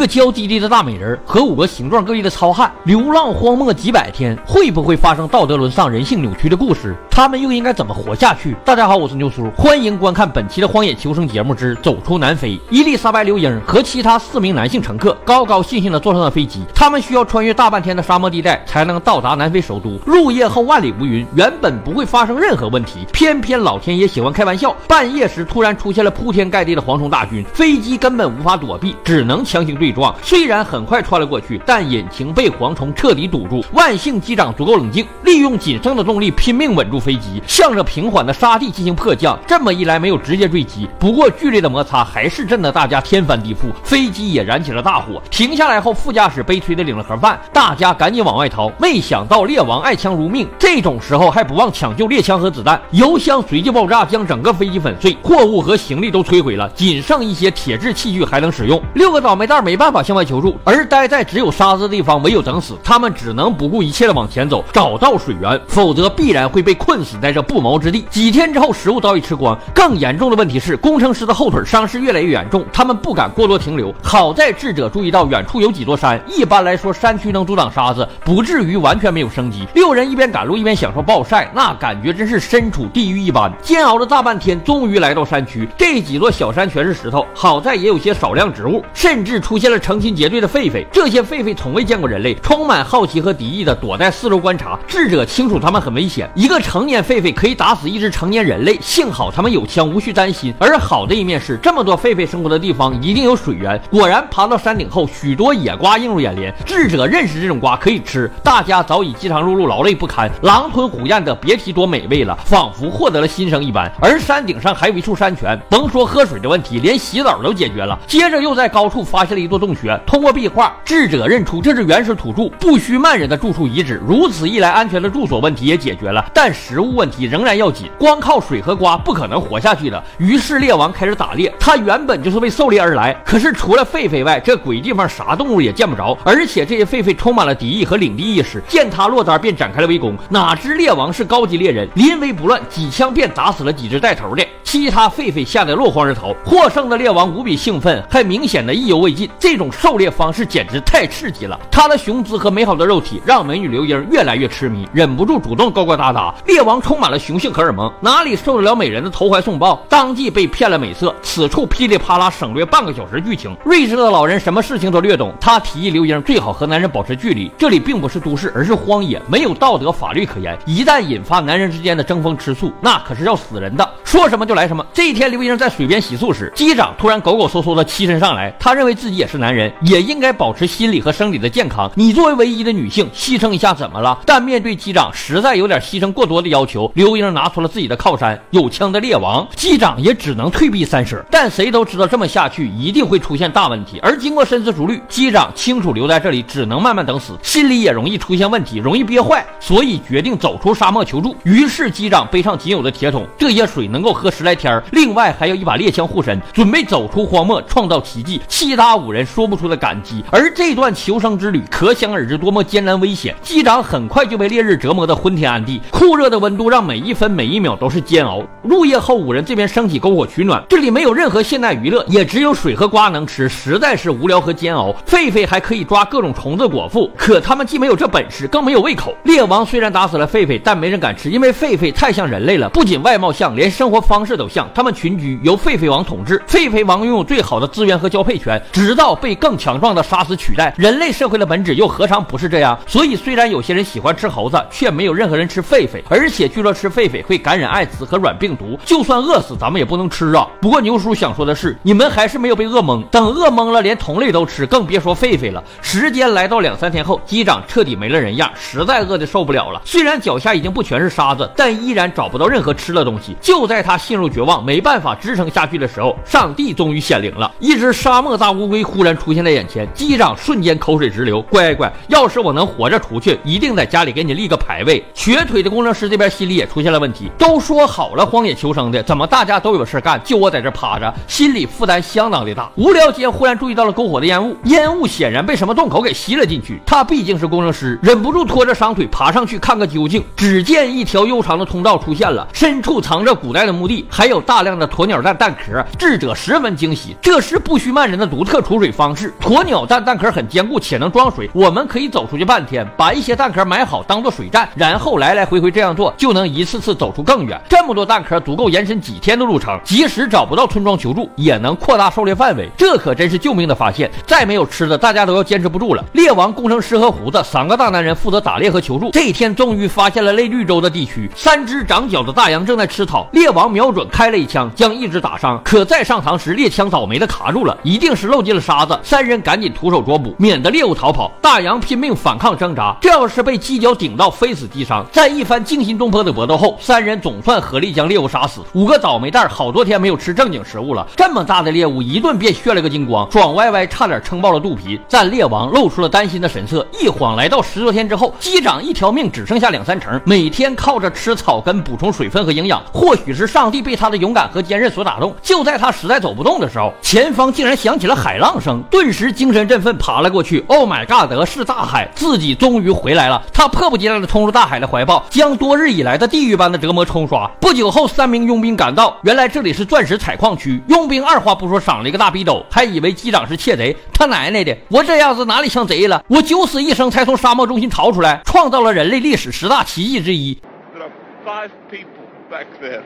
一个娇滴滴的大美人和五个形状各异的糙汉流浪荒漠几百天，会不会发生道德沦丧、人性扭曲的故事？他们又应该怎么活下去？大家好，我是牛叔，欢迎观看本期的《荒野求生》节目之《走出南非》。伊丽莎白·刘英和其他四名男性乘客高高兴兴地坐上了飞机，他们需要穿越大半天的沙漠地带才能到达南非首都。入夜后万里无云，原本不会发生任何问题，偏偏老天爷喜欢开玩笑，半夜时突然出现了铺天盖地的蝗虫大军，飞机根本无法躲避，只能强行对撞。虽然很快穿了过去，但引擎被蝗虫彻底堵住。万幸机长足够冷静，利用仅剩的动力拼命稳住飞机，向着平缓的沙地进行迫降。这么一来，没有直接坠机，不过剧烈的摩擦还是震得大家天翻地覆，飞机也燃起了大火。停下来后，副驾驶悲催的领了盒饭，大家赶紧往外逃。没想到猎王爱枪如命，这种时候还不忘抢救猎枪和子弹。油箱随即爆炸，将整个飞机粉碎，货物和行李都摧毁了，仅剩一些铁质器具还能使用。六个倒霉蛋没办法向外。求助，而待在只有沙子的地方，唯有等死。他们只能不顾一切的往前走，找到水源，否则必然会被困死在这不毛之地。几天之后，食物早已吃光。更严重的问题是，工程师的后腿伤势越来越严重，他们不敢过多停留。好在智者注意到远处有几座山，一般来说，山区能阻挡沙子，不至于完全没有生机。六人一边赶路一边享受暴晒，那感觉真是身处地狱一般。煎熬了大半天，终于来到山区。这几座小山全是石头，好在也有些少量植物，甚至出现了成群。结队的狒狒，这些狒狒从未见过人类，充满好奇和敌意的躲在四周观察。智者清楚他们很危险，一个成年狒狒可以打死一只成年人类。幸好他们有枪，无需担心。而好的一面是，这么多狒狒生活的地方一定有水源。果然，爬到山顶后，许多野瓜映入眼帘。智者认识这种瓜可以吃，大家早已饥肠辘辘，劳累不堪，狼吞虎咽的，别提多美味了，仿佛获得了新生一般。而山顶上还有一处山泉，甭说喝水的问题，连洗澡都解决了。接着又在高处发现了一座洞穴。通过壁画，智者认出这是原始土著不须曼人的住处遗址。如此一来，安全的住所问题也解决了，但食物问题仍然要紧。光靠水和瓜不可能活下去的。于是猎王开始打猎。他原本就是为狩猎而来，可是除了狒狒外，这鬼地方啥动物也见不着。而且这些狒狒充满了敌意和领地意识，见他落单便展开了围攻。哪知猎王是高级猎人，临危不乱，几枪便打死了几只带头的。其他狒狒吓得落荒而逃。获胜的猎王无比兴奋，还明显的意犹未尽。这这种狩猎方式简直太刺激了！他的雄姿和美好的肉体让美女刘英越来越痴迷，忍不住主动勾勾搭搭。猎王充满了雄性荷尔蒙，哪里受得了美人的投怀送抱，当即被骗了美色。此处噼里啪啦省略半个小时剧情。睿智的老人什么事情都略懂，他提议刘英最好和男人保持距离。这里并不是都市，而是荒野，没有道德法律可言。一旦引发男人之间的争风吃醋，那可是要死人的。说什么就来什么。这一天，刘英在水边洗漱时，机长突然狗狗嗖嗖的栖身上来。他认为自己也是男人，也应该保持心理和生理的健康。你作为唯一的女性，牺牲一下怎么了？但面对机长实在有点牺牲过多的要求，刘英拿出了自己的靠山——有枪的猎王。机长也只能退避三舍。但谁都知道这么下去一定会出现大问题。而经过深思熟虑，机长清楚留在这里只能慢慢等死，心里也容易出现问题，容易憋坏，所以决定走出沙漠求助。于是机长背上仅有的铁桶，这些水能够喝十来天。另外还有一把猎枪护身，准备走出荒漠创造奇迹。其他五人说不出的感激。而这段求生之旅可想而知多么艰难危险。机长很快就被烈日折磨得昏天暗地，酷热的温度让每一分每一秒都是煎熬。入夜后，五人这边升起篝火取暖，这里没有任何现代娱乐，也只有水和瓜能吃，实在是无聊和煎熬。狒狒还可以抓各种虫子果腹，可他们既没有这本事，更没有胃口。猎王虽然打死了狒狒，但没人敢吃，因为狒狒太像人类了，不仅外貌像，连生活方式都像。他们群居，由狒狒王统治。狒狒王拥有最好的资源和交配权，直到被更强壮的杀死取代。人类社会的本质又何尝不是这样？所以，虽然有些人喜欢吃猴子，却没有任何人吃狒狒。而且，据说吃狒狒会感染艾滋和软病毒，就算饿死，咱们也不能吃啊。不过，牛叔想说的是，你们还是没有被饿懵。等饿懵了，连同类都吃，更别说狒狒了。时间来到两三天后，机长彻底没了人样，实在饿得受不了了。虽然脚下已经不全是沙子，但依然找不到任何吃的东西。就在他陷入绝望，没办法支撑下去的时候，上帝终于显灵了。一只沙漠大乌龟忽然出现在眼前，机长瞬间口水直流。乖乖，要是我能活着出去，一定在家里给你立个牌位。瘸腿的工程师这边心里也出现了问题。都说好了荒野求生的，怎么大家都有事干，就我在这趴着，心理负担相当的大。无聊间忽然注意到了篝火的烟雾，烟雾显然被什么洞口给吸了进去。他毕竟是工程师，忍不住拖着伤腿爬上去看个究竟。只见一条悠长的通道出现了，深处藏着古代的墓地，还有大量的鸵鸟蛋蛋壳。智者十分惊喜，这是不须曼人的独特储水水方式。鸵鸟蛋蛋壳很坚固且能装水，我们可以走出去半天，把一些蛋壳埋好当做水站，然后来来回回这样做，就能一次次走出更远。这么多蛋壳足够延伸几天的路程，即使找不到村庄求助，也能扩大狩猎范围。这可真是救命的发现！再没有吃的，大家都要坚持不住了。猎王、工程师和胡子三个大男人负责打猎和求助。这一天终于发现了类绿洲的地区，三只长角的大羊正在吃草。猎王瞄准开了一枪，将一只打伤。可再上膛时，猎枪倒霉的卡住了，一定是漏进了沙子。三人赶紧徒手捉捕，免得猎物逃跑。大洋拼命反抗挣扎，这要是被犄角顶到，非死即伤。在一番惊心动魄的搏斗后，三人总算合力将猎物杀死。五个倒霉蛋好多天没有吃正经食物了，这么大的猎物一顿便炫了个精光，爽歪歪差点撑爆了肚皮。战猎王露出了担心的神色，一晃来到十多天之后，机长一条命只剩下两三成，每天靠着吃草根补充水分和营养。或许是上帝被他的勇敢和坚韧所打动，就在他实在走不动的时候，前方竟然响起了海浪声，顿时精神振奋，爬了过去。Oh my god，是大海，自己终于回来了。他迫不及待地冲入大海的怀抱，将多日以来的地狱般的折磨冲刷。不久后，三名佣兵赶到，原来这里是钻石采矿区。佣兵二话不说赏了一个大逼斗，还以为机长是窃贼，他奶奶的，我这样子哪里像贼了？我九死一生才从沙漠中心逃出来，创造了人类历史十大奇迹之一。There are five people back there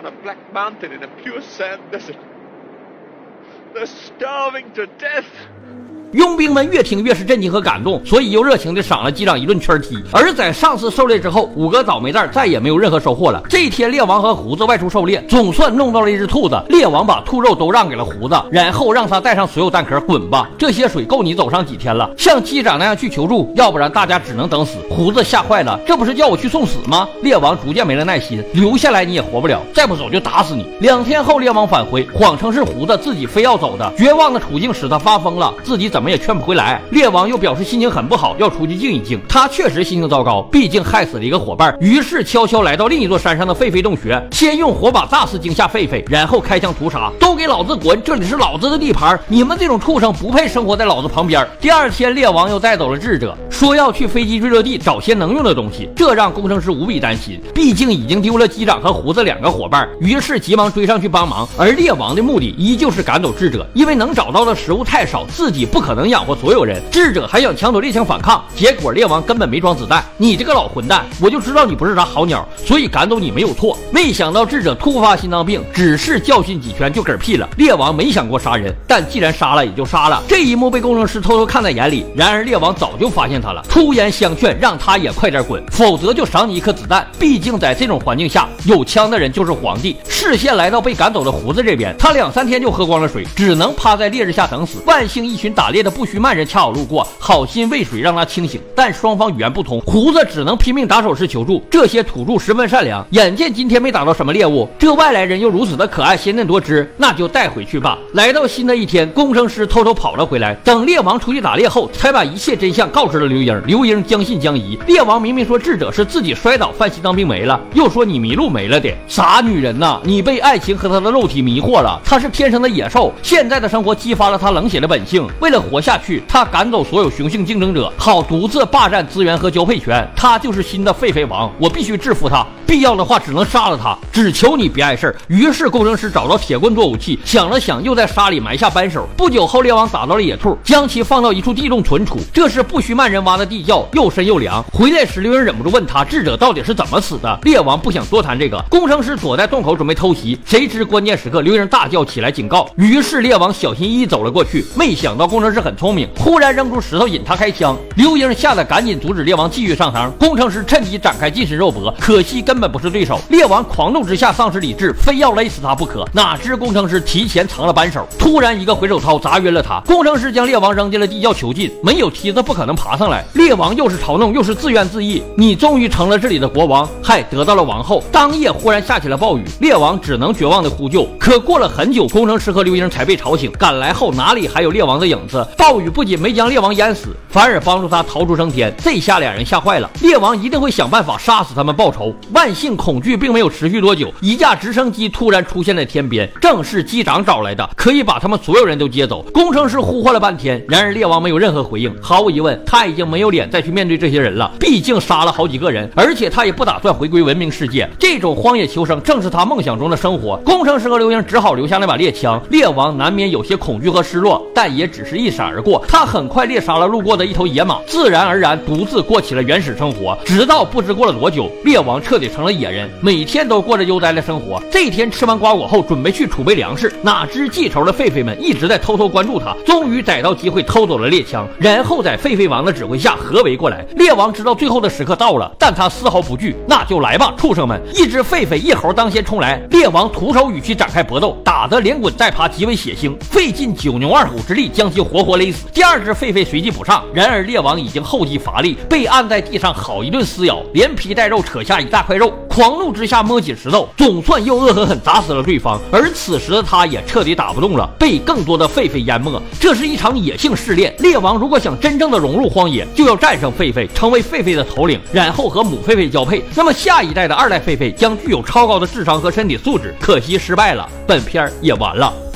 on a black mountain in a pure sand. They're starving to death. 佣兵们越听越是震惊和感动，所以又热情地赏了机长一顿圈踢。而在上次狩猎之后，五个倒霉蛋再也没有任何收获了。这一天，猎王和胡子外出狩猎，总算弄到了一只兔子。猎王把兔肉都让给了胡子，然后让他带上所有蛋壳滚吧。这些水够你走上几天了？像机长那样去求助，要不然大家只能等死。胡子吓坏了，这不是叫我去送死吗？猎王逐渐没了耐心，留下来你也活不了，再不走就打死你。两天后，猎王返回，谎称是胡子自己非要走的。绝望的处境使他发疯了，自己怎怎么也劝不回来。猎王又表示心情很不好，要出去静一静。他确实心情糟糕，毕竟害死了一个伙伴。于是悄悄来到另一座山上的狒狒洞穴，先用火把炸死惊吓狒狒，然后开枪屠杀。都给老子滚！这里是老子的地盘，你们这种畜生不配生活在老子旁边。第二天，猎王又带走了智者，说要去飞机坠落地找些能用的东西，这让工程师无比担心，毕竟已经丢了机长和胡子两个伙伴。于是急忙追上去帮忙。而猎王的目的依旧是赶走智者，因为能找到的食物太少，自己不可可能养活所有人。智者还想抢走猎枪反抗，结果猎王根本没装子弹。你这个老混蛋，我就知道你不是啥好鸟，所以赶走你没有错。没想到智者突发心脏病，只是教训几拳就嗝屁了。猎王没想过杀人，但既然杀了也就杀了。这一幕被工程师偷偷看在眼里，然而猎王早就发现他了，出言相劝，让他也快点滚，否则就赏你一颗子弹。毕竟在这种环境下，有枪的人就是皇帝。视线来到被赶走的胡子这边，他两三天就喝光了水，只能趴在烈日下等死。万幸一群打猎的不须曼人恰好路过，好心喂水让他清醒，但双方语言不通，胡子只能拼命打手势求助。这些土著十分善良，眼见今天没打到什么猎物，这外来人又如此的可爱鲜嫩多汁，那就带回去吧。来到新的一天，工程师偷偷跑了回来，等猎王出去打猎后，才把一切真相告知了刘英。刘英将信将疑，猎王明明说智者是自己摔倒犯心脏病没了，又说你迷路没了的，傻女人呐！你被爱情和他的肉体迷惑了，他是天生的野兽，现在的生活激发了他冷血的本性。为了活下去，他赶走所有雄性竞争者，好独自霸占资源和交配权。他就是新的狒狒王，我必须制服他，必要的话只能杀了他，只求你别碍事儿。于是工程师找到铁棍做武器，想了想，又在沙里埋下扳手。不久后，猎王打到了野兔，将其放到一处地洞存储。这是不须曼人挖的地窖，又深又凉。回来时，刘英忍不住问他智者到底是怎么死的。猎王不想多谈这个，工程师躲在洞口准备偷袭，谁知关键时刻，刘英大叫起来警告。于是猎王小心翼翼走了过去，没想到工程师是很聪明，忽然扔出石头引他开枪。刘英吓得赶紧阻止猎王继续上膛，工程师趁机展开近身肉搏，可惜根本不是对手。猎王狂怒之下丧失理智，非要勒死他不可。哪知工程师提前藏了扳手，突然一个回手掏砸晕了他。工程师将猎王扔进了地窖囚禁，没有梯子不可能爬上来。猎王又是嘲弄又是自怨自艾，你终于成了这里的国王，还得到了王后。当夜忽然下起了暴雨，猎王只能绝望的呼救。可过了很久，工程师和刘英才被吵醒，赶来后哪里还有猎王的影子？暴雨不仅没将猎王淹死，反而帮助他逃出升天，这下俩人吓坏了。猎王一定会想办法杀死他们报仇。万幸，恐惧并没有持续多久，一架直升机突然出现在天边，正是机长找来的，可以把他们所有人都接走。工程师呼唤了半天，然而猎王没有任何回应。毫无疑问，他已经没有脸再去面对这些人了，毕竟杀了好几个人，而且他也不打算回归文明世界。这种荒野求生正是他梦想中的生活。工程师和刘英只好留下那把猎枪。猎王难免有些恐惧和失落，但也只是一时闪而过。他很快猎杀了路过的一头野马，自然而然独自过起了原始生活。直到不知过了多久，猎王彻底成了野人，每天都过着悠哉的生活。这天吃完瓜果后，准备去储备粮食，哪知记仇的狒狒们一直在偷偷关注他，终于逮到机会偷走了猎枪，然后在狒狒王的指挥下合围过来。猎王知道最后的时刻到了，但他丝毫不惧，那就来吧，畜生们！一只狒狒一猴当先冲来，猎王徒手与其展开搏斗，打得连滚带爬，极为血腥，费尽九牛二虎之力将其活活活勒死。第二只狒狒随即补上，然而猎王已经后继乏力，被按在地上好一顿撕咬，连皮带肉扯下一大块肉，狂怒之下摸起石头，总算又恶狠狠砸死了对方。而此时的他也彻底打不动了，被更多的狒狒淹没。这是一场野性试炼，猎王如果想真正的融入荒野，就要战胜狒狒，成为狒狒的头领，然后和母狒狒交配。那么下一代的二代狒狒将具有超高的智商和身体素质。可惜失败了，本片也完了。